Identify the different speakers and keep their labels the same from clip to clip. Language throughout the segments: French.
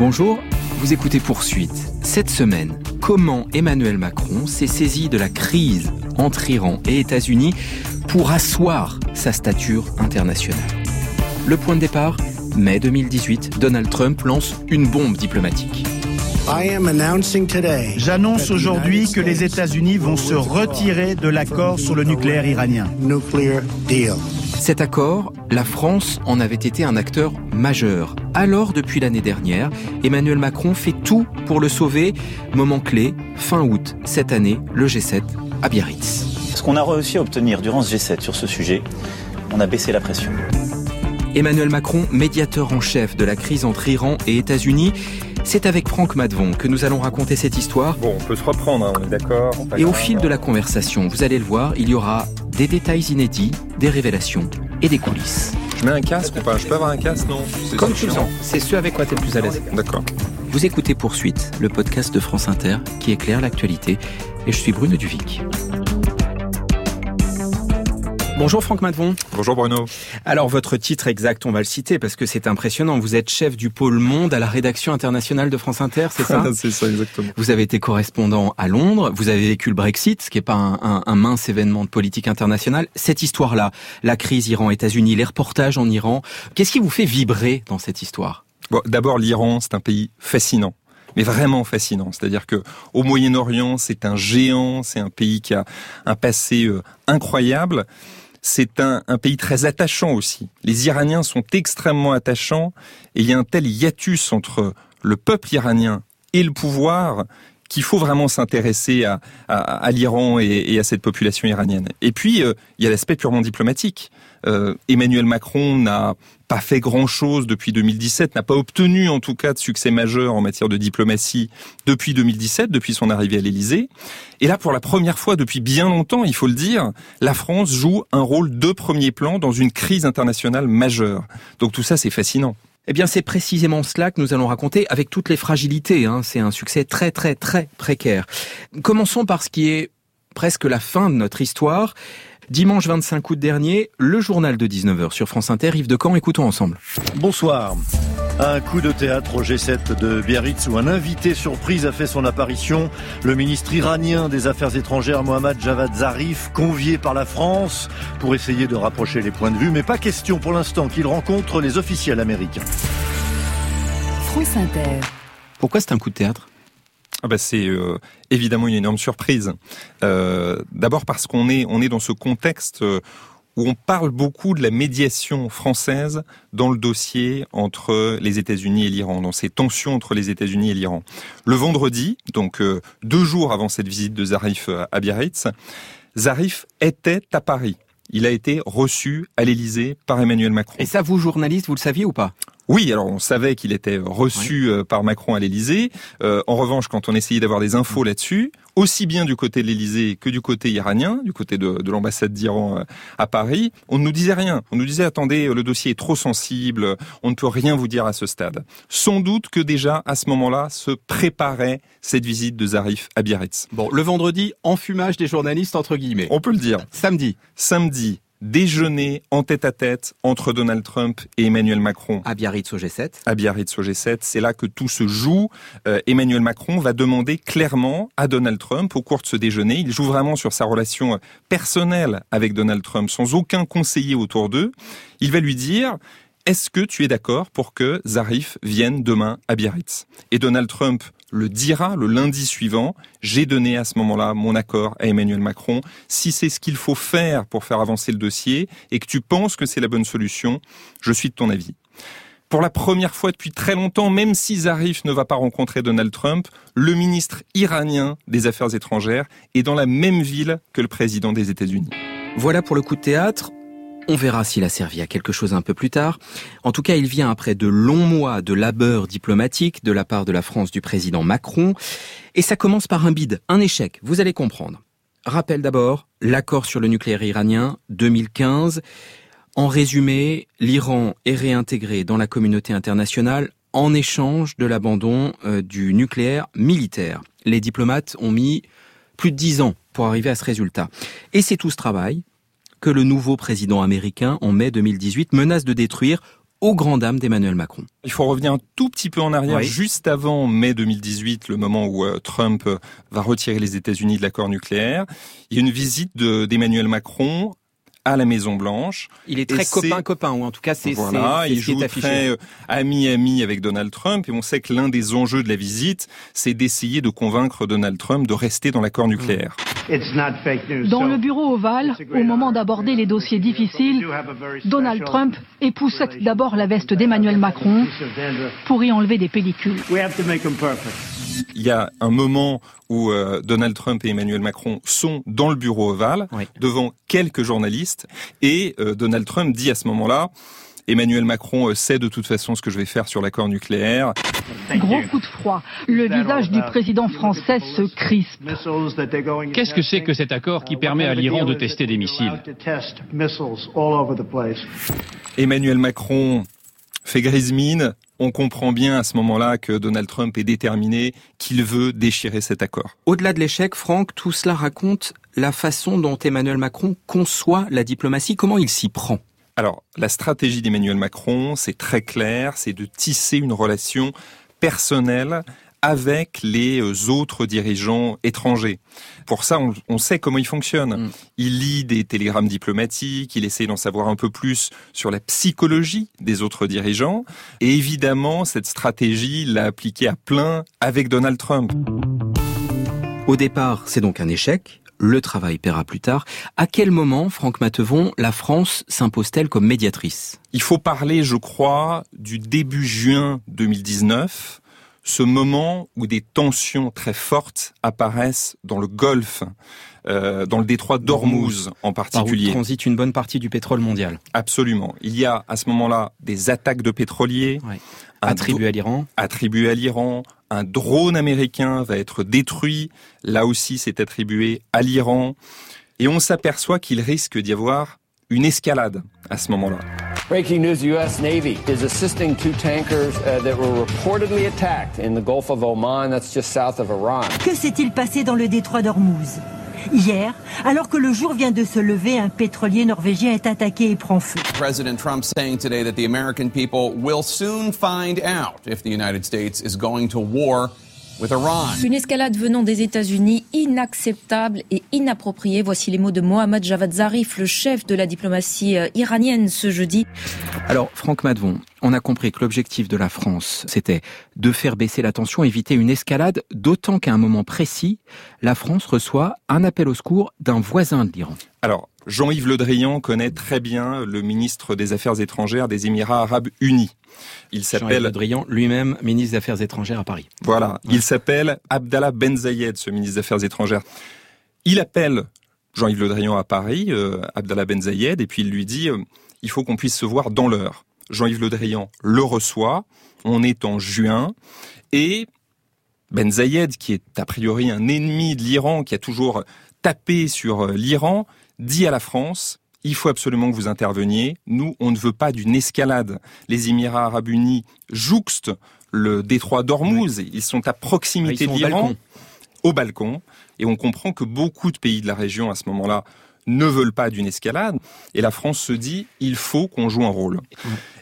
Speaker 1: Bonjour, vous écoutez Poursuite. Cette semaine, comment Emmanuel Macron s'est saisi de la crise entre Iran et États-Unis pour asseoir sa stature internationale. Le point de départ, mai 2018, Donald Trump lance une bombe diplomatique.
Speaker 2: J'annonce aujourd'hui que les États-Unis vont se retirer de l'accord sur le nucléaire iranien.
Speaker 1: Cet accord, la France en avait été un acteur majeur. Alors, depuis l'année dernière, Emmanuel Macron fait tout pour le sauver. Moment clé, fin août cette année, le G7 à Biarritz.
Speaker 3: Ce qu'on a réussi à obtenir durant ce G7 sur ce sujet, on a baissé la pression.
Speaker 1: Emmanuel Macron, médiateur en chef de la crise entre Iran et États-Unis, c'est avec Franck Madvon que nous allons raconter cette histoire.
Speaker 4: Bon, on peut se reprendre, hein, on est d'accord.
Speaker 1: Et au fil de la conversation, vous allez le voir, il y aura des détails inédits, des révélations et des coulisses.
Speaker 4: Je mets un casque ou pas? Je peux avoir un casque, non
Speaker 1: Comme tu le sens, c'est ce avec quoi tu es le plus à l'aise.
Speaker 4: D'accord.
Speaker 1: Vous écoutez Poursuite, le podcast de France Inter qui éclaire l'actualité, et je suis Bruno Duvic. Bonjour Franck Madvon.
Speaker 4: Bonjour Bruno.
Speaker 1: Alors votre titre exact, on va le citer parce que c'est impressionnant. Vous êtes chef du pôle Monde à la rédaction internationale de France Inter, c'est ça?
Speaker 4: C'est ça exactement.
Speaker 1: Vous avez été correspondant à Londres, vous avez vécu le Brexit, ce qui n'est pas un, un, mince événement de politique internationale. Cette histoire-là, la crise Iran-États-Unis, les reportages en Iran, qu'est-ce qui vous fait vibrer dans cette histoire?
Speaker 4: Bon, D'abord, l'Iran, c'est un pays fascinant mais vraiment fascinant. C'est-à-dire que au Moyen-Orient, c'est un géant, c'est un pays qui a un passé euh, incroyable c'est un, pays très attachant aussi. Les Iraniens sont extrêmement attachants et il y a un tel hiatus entre le peuple iranien et le pouvoir qu'il faut vraiment s'intéresser à, l'Iran et, à cette population iranienne. Et puis, euh, il y a l'aspect purement diplomatique. Euh, Emmanuel Macron n'a pas fait grand-chose depuis 2017, n'a pas obtenu en tout cas de succès majeur en matière de diplomatie depuis 2017, depuis son arrivée à l'Élysée. Et là, pour la première fois depuis bien longtemps, il faut le dire, la France joue un rôle de premier plan dans une crise internationale majeure. Donc tout ça, c'est fascinant.
Speaker 1: Eh bien, c'est précisément cela que nous allons raconter avec toutes les fragilités. Hein. C'est un succès très, très, très précaire. Commençons par ce qui est presque la fin de notre histoire. Dimanche 25 août dernier, le journal de 19h sur France Inter, Yves de Caen, écoutons ensemble.
Speaker 5: Bonsoir. Un coup de théâtre au G7 de Biarritz où un invité surprise a fait son apparition. Le ministre iranien des Affaires étrangères Mohammad Javad Zarif, convié par la France pour essayer de rapprocher les points de vue, mais pas question pour l'instant qu'il rencontre les officiels américains.
Speaker 1: France Inter. Pourquoi c'est un coup de théâtre?
Speaker 4: Ah bah c'est euh, évidemment une énorme surprise. Euh, D'abord parce qu'on est on est dans ce contexte euh, où on parle beaucoup de la médiation française dans le dossier entre les États-Unis et l'Iran, dans ces tensions entre les États-Unis et l'Iran. Le vendredi, donc euh, deux jours avant cette visite de Zarif à Biarritz, Zarif était à Paris. Il a été reçu à l'Élysée par Emmanuel Macron.
Speaker 1: Et ça, vous, journaliste, vous le saviez ou pas?
Speaker 4: Oui, alors on savait qu'il était reçu euh, par Macron à l'Élysée. Euh, en revanche, quand on essayait d'avoir des infos là-dessus, aussi bien du côté de l'Élysée que du côté iranien, du côté de, de l'ambassade d'Iran euh, à Paris, on ne nous disait rien. On nous disait attendez, le dossier est trop sensible, on ne peut rien vous dire à ce stade. Sans doute que déjà à ce moment-là se préparait cette visite de Zarif à Biarritz.
Speaker 1: Bon, le vendredi, enfumage des journalistes entre guillemets.
Speaker 4: On peut le dire.
Speaker 1: Samedi.
Speaker 4: Samedi, déjeuner en tête à tête entre Donald Trump et Emmanuel Macron.
Speaker 1: À Biarritz au G7.
Speaker 4: À Biarritz au G7. C'est là que tout se joue. Euh, Emmanuel Macron va demander clairement à Donald Trump au cours de ce déjeuner. Il joue vraiment sur sa relation personnelle avec Donald Trump sans aucun conseiller autour d'eux. Il va lui dire, est-ce que tu es d'accord pour que Zarif vienne demain à Biarritz? Et Donald Trump le dira le lundi suivant. J'ai donné à ce moment-là mon accord à Emmanuel Macron. Si c'est ce qu'il faut faire pour faire avancer le dossier et que tu penses que c'est la bonne solution, je suis de ton avis. Pour la première fois depuis très longtemps, même si Zarif ne va pas rencontrer Donald Trump, le ministre iranien des Affaires étrangères est dans la même ville que le président des États-Unis.
Speaker 1: Voilà pour le coup de théâtre. On verra s'il a servi à quelque chose un peu plus tard. En tout cas, il vient après de longs mois de labeur diplomatique de la part de la France du président Macron. Et ça commence par un bide, un échec, vous allez comprendre. Rappel d'abord, l'accord sur le nucléaire iranien 2015. En résumé, l'Iran est réintégré dans la communauté internationale en échange de l'abandon euh, du nucléaire militaire. Les diplomates ont mis plus de dix ans pour arriver à ce résultat. Et c'est tout ce travail que le nouveau président américain, en mai 2018, menace de détruire aux grandes dames d'Emmanuel Macron.
Speaker 4: Il faut revenir un tout petit peu en arrière,
Speaker 1: Oui.
Speaker 4: juste avant mai 2018, le moment où euh, Trump va retirer les États-Unis de l'accord nucléaire. Il y a une visite de- d'Emmanuel Macron à la Maison Blanche.
Speaker 1: Il est très copain-copain, ou en tout cas c'est
Speaker 4: Voilà, il
Speaker 1: ce qui
Speaker 4: joue
Speaker 1: est affiché.
Speaker 4: très euh, ami-ami avec Donald Trump et on sait que l'un des enjeux de la visite, c'est d'essayer de convaincre Donald Trump de rester dans l'accord nucléaire.
Speaker 6: Dans le bureau ovale, au moment d'aborder les dossiers difficiles, Donald Trump époussette d'abord la veste d'Emmanuel Macron pour y enlever des pellicules.
Speaker 4: Il y a un moment où euh, Donald Trump et Emmanuel Macron sont dans le bureau ovale,
Speaker 1: Oui.
Speaker 4: devant quelques journalistes, et euh, Donald Trump dit à ce moment-là, Emmanuel Macron euh, sait de toute façon ce que je vais faire sur l'accord nucléaire.
Speaker 6: Gros coup de froid. Le visage du président français se crispe.
Speaker 7: Qu'est-ce que c'est que cet accord qui permet à l'Iran de tester des missiles
Speaker 4: Emmanuel Macron fait grise mine. On comprend bien à ce moment-là que Donald Trump est déterminé, qu'il veut déchirer cet accord.
Speaker 1: Au-delà de l'échec, Franck, tout cela raconte la façon dont Emmanuel Macron conçoit la diplomatie, comment il s'y prend?
Speaker 4: Alors, la stratégie d'Emmanuel Macron, c'est très clair, c'est de tisser une relation personnelle avec les euh, autres dirigeants étrangers. Pour ça, on, on sait comment il fonctionne.
Speaker 1: Mm.
Speaker 4: Il lit des télégrammes diplomatiques, il essaie d'en savoir un peu plus sur la psychologie des autres dirigeants. Et évidemment, cette stratégie, l'a appliquée à plein avec Donald Trump.
Speaker 1: Au départ, c'est donc un échec. Le travail paiera plus tard. À quel moment, Franck Matevon, la France s'impose-t-elle comme médiatrice?
Speaker 4: Il faut parler, je crois, du début juin 2019, ce moment où des tensions très fortes apparaissent dans le Golfe, euh, dans le détroit d'Ormuz en
Speaker 1: Par où
Speaker 4: particulier.
Speaker 1: transite une bonne partie du pétrole mondial,
Speaker 4: Absolument. Il y a à ce moment-là des attaques de pétroliers
Speaker 1: Ouais.
Speaker 4: un
Speaker 1: attribué à l'Iran.
Speaker 4: attribué à l'Iran. Un drone américain va être détruit. Là aussi, c'est attribué à l'Iran. Et on s'aperçoit qu'il risque d'y avoir une escalade à ce moment-là.
Speaker 8: Breaking news, the U.S. Navy is assisting two tankers uh, that were reportedly attacked in the Gulf of Oman, that's just south of Iran.
Speaker 9: Que s'est-il passé dans le détroit d'Ormuz Hier, alors que le jour vient de se lever, un pétrolier norvégien est attaqué et prend feu.
Speaker 10: President Trump saying today that the American people will soon find out if the United States is going to war with Iran.
Speaker 11: Une escalade venant des États-Unis inacceptable et inappropriée. Voici les mots de Mohammad Javad Zarif, le chef de la diplomatie euh, iranienne ce jeudi.
Speaker 1: Alors, Franck Madvon, on a compris que l'objectif de la France, c'était de faire baisser la tension, éviter une escalade, d'autant qu'à un moment précis, la France reçoit un appel au secours d'un voisin de l'Iran.
Speaker 4: Alors, Jean-Yves Le Drian connaît très bien le ministre des Affaires étrangères des Émirats arabes unis. Il
Speaker 1: Jean-Yves Le
Speaker 4: s'appelle,
Speaker 1: Drian, lui-même ministre des Affaires étrangères à Paris.
Speaker 4: voilà, il s'appelle Abdallah Ben Zayed, ce ministre des Affaires étrangères. Il appelle Jean-Yves Le Drian à Paris, euh, Abdallah Ben Zayed, et puis il lui dit, euh, il faut qu'on puisse se voir dans l'heure. Jean-Yves Le Drian le reçoit, on est en juin, et Ben Zayed, qui est a priori un ennemi de l'Iran, qui a toujours tapé sur euh, l'Iran, dit à la France, il faut absolument que vous interveniez. Nous, on ne veut pas d'une escalade. Les Émirats arabes unis jouxtent le détroit d'Ormuz. Ils sont à proximité
Speaker 1: sont
Speaker 4: de
Speaker 1: au
Speaker 4: l'Iran,
Speaker 1: balcon.
Speaker 4: au balcon. Et on comprend que beaucoup de pays de la région, à ce moment-là, ne veulent pas d'une escalade. Et la France se dit, il faut qu'on joue un rôle.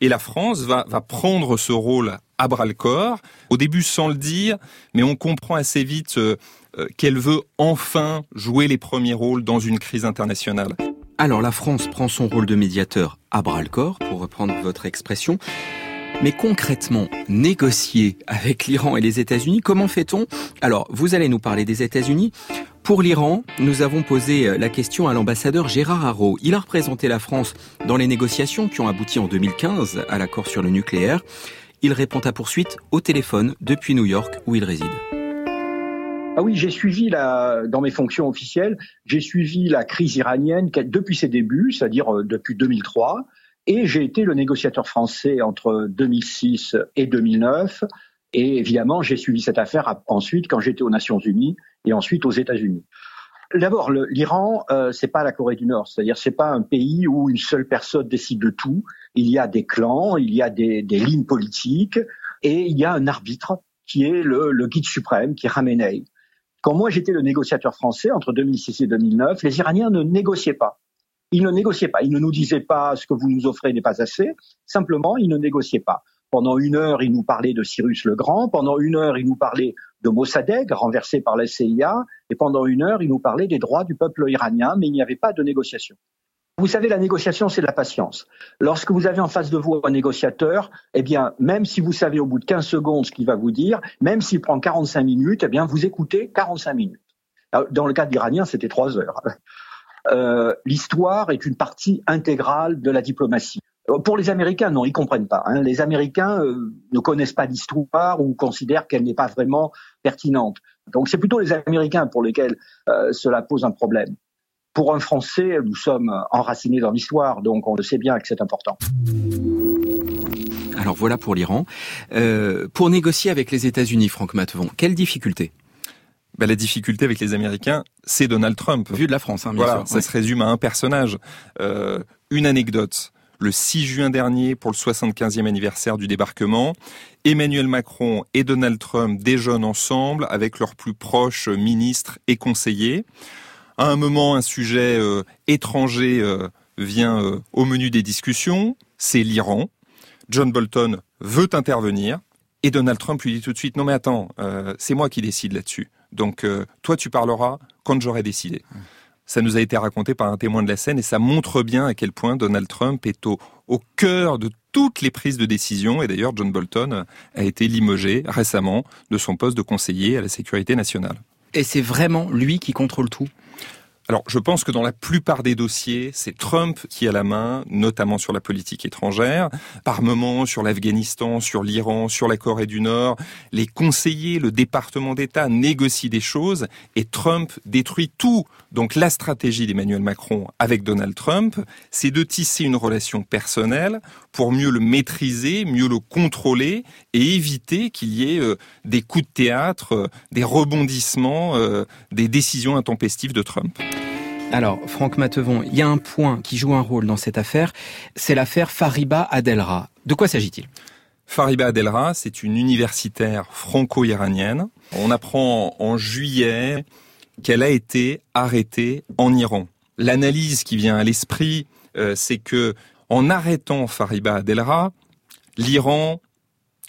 Speaker 4: Et la France va, va prendre ce rôle à bras le corps, au début sans le dire, mais on comprend assez vite euh, euh, qu'elle veut enfin jouer les premiers rôles dans une crise internationale.
Speaker 1: Alors, la France prend son rôle de médiateur à bras le corps, pour reprendre votre expression. Mais concrètement, négocier avec l'Iran et les États-Unis, comment fait-on? Alors, vous allez nous parler des États-Unis. Pour l'Iran, nous avons posé euh, la question à l'ambassadeur Gérard Haro. Il a représenté la France dans les négociations qui ont abouti en 2015 à l'accord sur le nucléaire. Il répond à poursuite au téléphone depuis New York où il réside.
Speaker 12: Ah oui, j'ai suivi la, dans mes fonctions officielles, j'ai suivi la crise iranienne depuis ses débuts, c'est-à-dire euh, depuis 2003, et j'ai été le négociateur français entre 2006 et 2009. Et évidemment, j'ai suivi cette affaire ensuite quand j'étais aux Nations Unies et ensuite aux États-Unis. D'abord, l'Iran, euh, c'est pas la Corée du Nord, c'est-à-dire c'est pas un pays où une seule personne décide de tout. Il y a des clans, il y a des, des lignes politiques, et il y a un arbitre qui est le, le guide suprême, qui est Khamenei. Quand moi j'étais le négociateur français entre 2006 et 2009, les Iraniens ne négociaient pas. il ne négociait pas. Il ne nous disait pas ce que vous nous offrez n'est pas assez. Simplement, il ne négociait pas. Pendant une heure, il nous parlait de Cyrus le Grand. Pendant une heure, il nous parlait de Mossadegh, renversé par la CIA. Et pendant une heure, il nous parlait des droits du peuple iranien, mais il n'y avait pas de négociation. Vous savez, la négociation, c'est de la patience. Lorsque vous avez en face de vous un négociateur, eh bien, même si vous savez au bout de 15 secondes ce qu'il va vous dire, même s'il prend 45 minutes, eh bien, vous écoutez 45 minutes. Dans le cas de l'Iranien, c'était trois heures. Euh, l'histoire est une partie intégrale de la diplomatie. Euh, pour les Américains, non, ils comprennent pas. Hein. Les Américains euh, ne connaissent pas l'histoire ou considèrent qu'elle n'est pas vraiment pertinente. Donc c'est plutôt les Américains pour lesquels cela pose un problème. Pour un Français, nous sommes enracinés dans l'histoire, donc on le sait bien que c'est important.
Speaker 1: Alors voilà pour l'Iran. pour négocier avec les États-Unis, Franck Mattevon, quelles difficultés?
Speaker 4: Bah, la difficulté avec les Américains, c'est Donald Trump.
Speaker 1: Vu de la France, hein, bien
Speaker 4: voilà, ça se résume à un personnage. Euh, une anecdote. Le 6 juin dernier, pour le 75e anniversaire du débarquement, Emmanuel Macron et Donald Trump déjeunent ensemble avec leurs plus proches ministres et conseillers. À un moment, un sujet euh, étranger euh, vient euh, au menu des discussions, c'est l'Iran. John Bolton veut intervenir et Donald Trump lui dit tout de suite non mais attends, c'est moi qui décide là-dessus. Donc toi, tu parleras quand j'aurai décidé. Ça nous a été raconté par un témoin de la scène et ça montre bien à quel point Donald Trump est au, cœur de toutes les prises de décision. Et d'ailleurs, John Bolton a été limogé récemment de son poste de conseiller à la sécurité nationale.
Speaker 1: Et c'est vraiment lui qui contrôle tout?
Speaker 4: Alors, je pense que dans la plupart des dossiers, c'est Trump qui a la main, notamment sur la politique étrangère, par moments sur l'Afghanistan, sur l'Iran, sur la Corée du Nord. Les conseillers, le département d'État négocient des choses et Trump détruit tout. Donc, la stratégie d'Emmanuel Macron avec Donald Trump, c'est de tisser une relation personnelle pour mieux le maîtriser, mieux le contrôler et éviter qu'il y ait euh, des coups de théâtre, euh, des rebondissements, euh, des décisions intempestives de Trump.
Speaker 1: Alors, Franck Matevon, il y a un point qui joue un rôle dans cette affaire, c'est l'affaire Fariba Adelra. De quoi s'agit-il?
Speaker 4: Fariba Adelra, c'est une universitaire franco-iranienne. On apprend en juillet qu'elle a été arrêtée en Iran. L'analyse qui vient à l'esprit, c'est que en arrêtant Fariba Adelra, l'Iran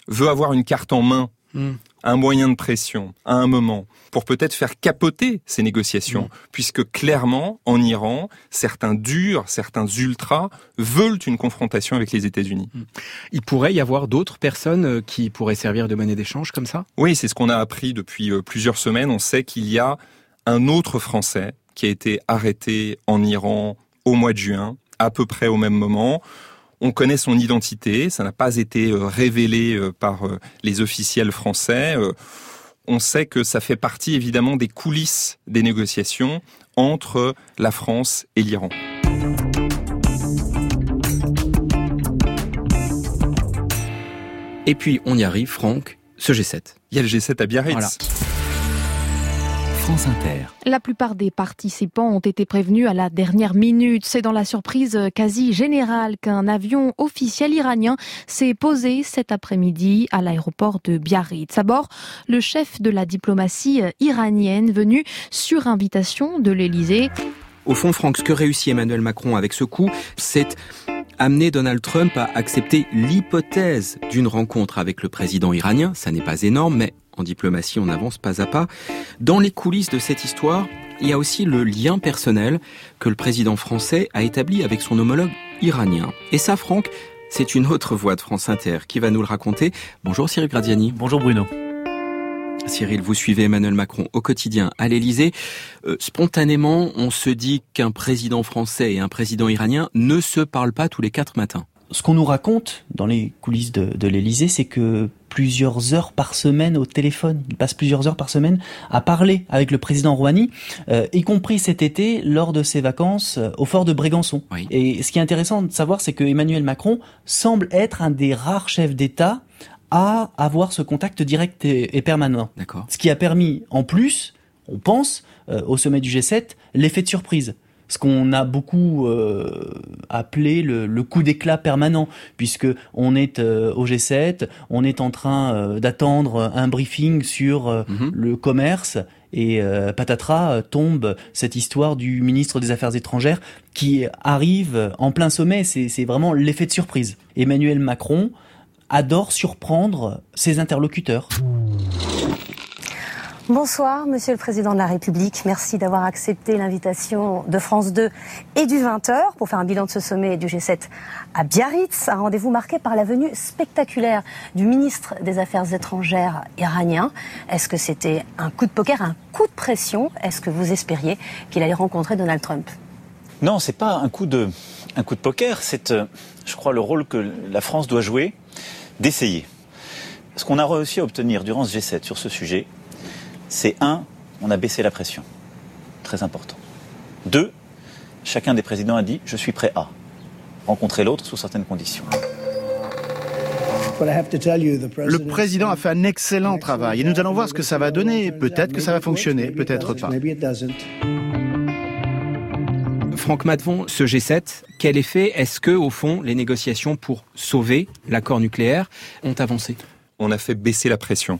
Speaker 4: veut avoir une carte en main, hmm. Un moyen de pression, à un moment, pour peut-être faire capoter ces négociations, hmm. puisque clairement, en Iran, certains durs, certains ultras veulent une confrontation avec les États-Unis. Hmm.
Speaker 1: Il pourrait y avoir d'autres personnes euh, qui pourraient servir de monnaie d'échange comme ça?
Speaker 4: Oui, c'est ce qu'on a appris depuis euh, plusieurs semaines. On sait qu'il y a un autre Français qui a été arrêté en Iran au mois de juin, à peu près au même moment. On connaît son identité, ça n'a pas été euh, révélé euh, par euh, les officiels français. On sait que ça fait partie évidemment des coulisses des négociations entre la France et l'Iran.
Speaker 1: Et puis on y arrive, Franck, ce G7.
Speaker 4: Il y a le G7 à Biarritz.
Speaker 6: La plupart des participants ont été prévenus à la dernière minute. C'est dans la surprise quasi générale qu'un avion officiel iranien s'est posé cet après-midi à l'aéroport de Biarritz. À bord, le chef de la diplomatie iranienne venu sur invitation de l'Élysée.
Speaker 1: Au fond, Franck, ce que réussit Emmanuel Macron avec ce coup, c'est amener Donald Trump à accepter l'hypothèse d'une rencontre avec le président iranien. Ça n'est pas énorme, mais en diplomatie, on avance pas à pas. Dans les coulisses de cette histoire, il y a aussi le lien personnel que le président français a établi avec son homologue iranien. Et ça, Franck, c'est une autre voix de France Inter qui va nous le raconter. Bonjour Cyril Gradiani.
Speaker 13: Bonjour Bruno.
Speaker 1: Cyril, vous suivez Emmanuel Macron au quotidien à l'Élysée. Euh, spontanément, on se dit qu'un président français et un président iranien ne se parlent pas tous les quatre matins
Speaker 13: ce qu'on nous raconte dans les coulisses de, de l'Élysée, c'est que plusieurs heures par semaine au téléphone, il passe plusieurs heures par semaine à parler avec le président Rouhani, euh, y compris cet été lors de ses vacances euh, au fort de Brégançon. Et ce qui est intéressant de savoir, c'est que Emmanuel Macron semble être un des rares chefs d'État à avoir ce contact direct et, permanent. Ce qui a permis, en plus, on pense, euh, au sommet du G7, l'effet de surprise ce qu'on a beaucoup euh, appelé le, coup d'éclat permanent, puisque on est euh, au G7, on est en train euh, d'attendre un briefing sur mhm. le commerce, Et euh, patatras tombe cette histoire du ministre des Affaires étrangères qui arrive en plein sommet. C'est vraiment l'effet de surprise. Emmanuel Macron adore surprendre ses interlocuteurs.
Speaker 14: Bonsoir, Monsieur le Président de la République. Merci d'avoir accepté l'invitation de France 2 et du 20h pour faire un bilan de ce sommet du G7 à Biarritz. Un rendez-vous marqué par la venue spectaculaire du ministre des Affaires étrangères iranien. Est-ce que c'était un coup de poker, un coup de pression? Est-ce que vous espériez qu'il allait rencontrer Donald Trump?
Speaker 3: Non, c'est pas un coup de, un coup de poker. C'est, euh, je crois, le rôle que la France doit jouer d'essayer. Ce qu'on a réussi à obtenir durant ce G7 sur ce sujet, c'est un, on a baissé la pression. Très important. Deux, chacun des présidents a dit je suis prêt à rencontrer l'autre sous certaines conditions.
Speaker 2: Le président a fait un excellent travail et nous allons voir ce que ça va donner. Peut-être que ça va fonctionner, peut-être pas.
Speaker 1: Franck Matvon, ce G7, quel effet est-ce que, au fond, les négociations pour sauver l'accord nucléaire ont avancé?
Speaker 4: On a fait baisser la pression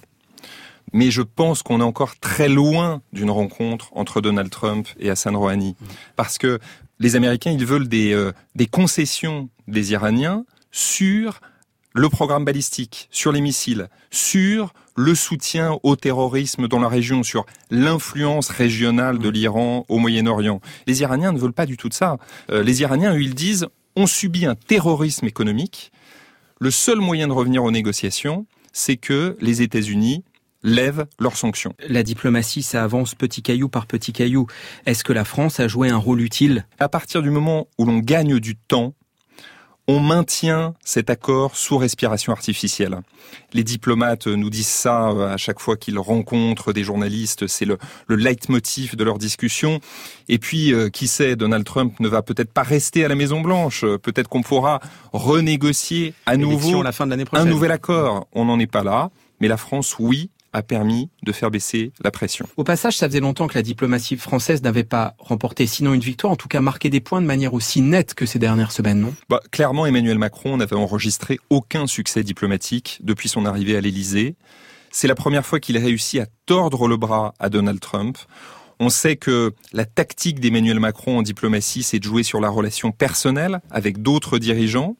Speaker 4: mais je pense qu'on est encore très loin d'une rencontre entre Donald Trump et Hassan Rouhani. Parce que les Américains, ils veulent des, euh, des concessions des Iraniens sur le programme balistique, sur les missiles, sur le soutien au terrorisme dans la région, sur l'influence régionale de l'Iran au Moyen-Orient. Les Iraniens ne veulent pas du tout de ça. Euh, les Iraniens, eux, ils disent, on subit un terrorisme économique. Le seul moyen de revenir aux négociations, c'est que les États-Unis lèvent leurs sanctions.
Speaker 1: La diplomatie, ça avance petit caillou par petit caillou. Est-ce que la France a joué un rôle utile?
Speaker 4: À partir du moment où l'on gagne du temps, on maintient cet accord sous respiration artificielle. Les diplomates nous disent ça euh, à chaque fois qu'ils rencontrent des journalistes, c'est le, le leitmotiv de leur discussion. Et puis, euh, qui sait, Donald Trump ne va peut-être pas rester à la Maison Blanche. Peut-être qu'on pourra renégocier à nouveau
Speaker 1: la fin de
Speaker 4: un nouvel accord. On n'en est pas là, mais la France, oui, a permis de faire baisser la pression.
Speaker 1: Au passage, ça faisait longtemps que la diplomatie française n'avait pas remporté sinon une victoire, en tout cas marqué des points de manière aussi nette que ces dernières semaines, non?
Speaker 4: Bah, Clairement, Emmanuel Macron n'avait enregistré aucun succès diplomatique depuis son arrivée à l'Élysée. C'est la première fois qu'il a réussi à tordre le bras à Donald Trump. On sait que la tactique d'Emmanuel Macron en diplomatie, c'est de jouer sur la relation personnelle avec d'autres dirigeants.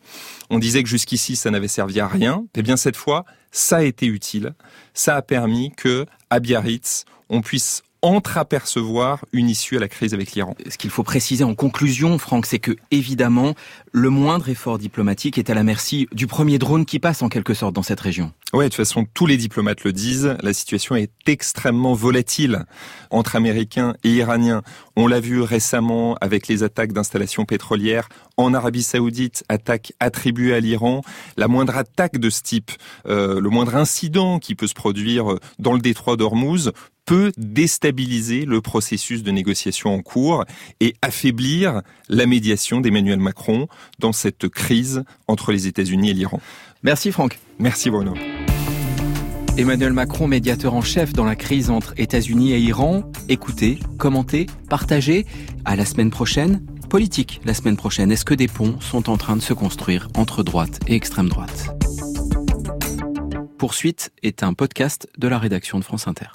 Speaker 4: On disait que jusqu'ici, ça n'avait servi à rien. Eh bien, cette fois, ça a été utile. Ça a permis que, à Biarritz, on puisse entreapercevoir une issue à la crise avec l'Iran.
Speaker 1: Ce qu'il faut préciser en conclusion, Franck, c'est que évidemment, le moindre effort diplomatique est à la merci du premier drone qui passe en quelque sorte dans cette région.
Speaker 4: Oui, de toute façon, tous les diplomates le disent, la situation est extrêmement volatile entre Américains et Iraniens. On l'a vu récemment avec les attaques d'installations pétrolières en Arabie Saoudite, attaques attribuées à l'Iran. La moindre attaque de ce type, euh, le moindre incident qui peut se produire dans le détroit d'Ormuz peut déstabiliser le processus de négociation en cours et affaiblir la médiation d'Emmanuel Macron dans cette crise entre les États-Unis et l'Iran.
Speaker 1: Merci Franck.
Speaker 4: Merci Bruno.
Speaker 1: Emmanuel Macron, médiateur en chef dans la crise entre États-Unis et Iran. Écoutez, commentez, partagez. À la semaine prochaine. Politique, la semaine prochaine. Est-ce que des ponts sont en train de se construire entre droite et extrême droite? Poursuite est un podcast de la rédaction de France Inter.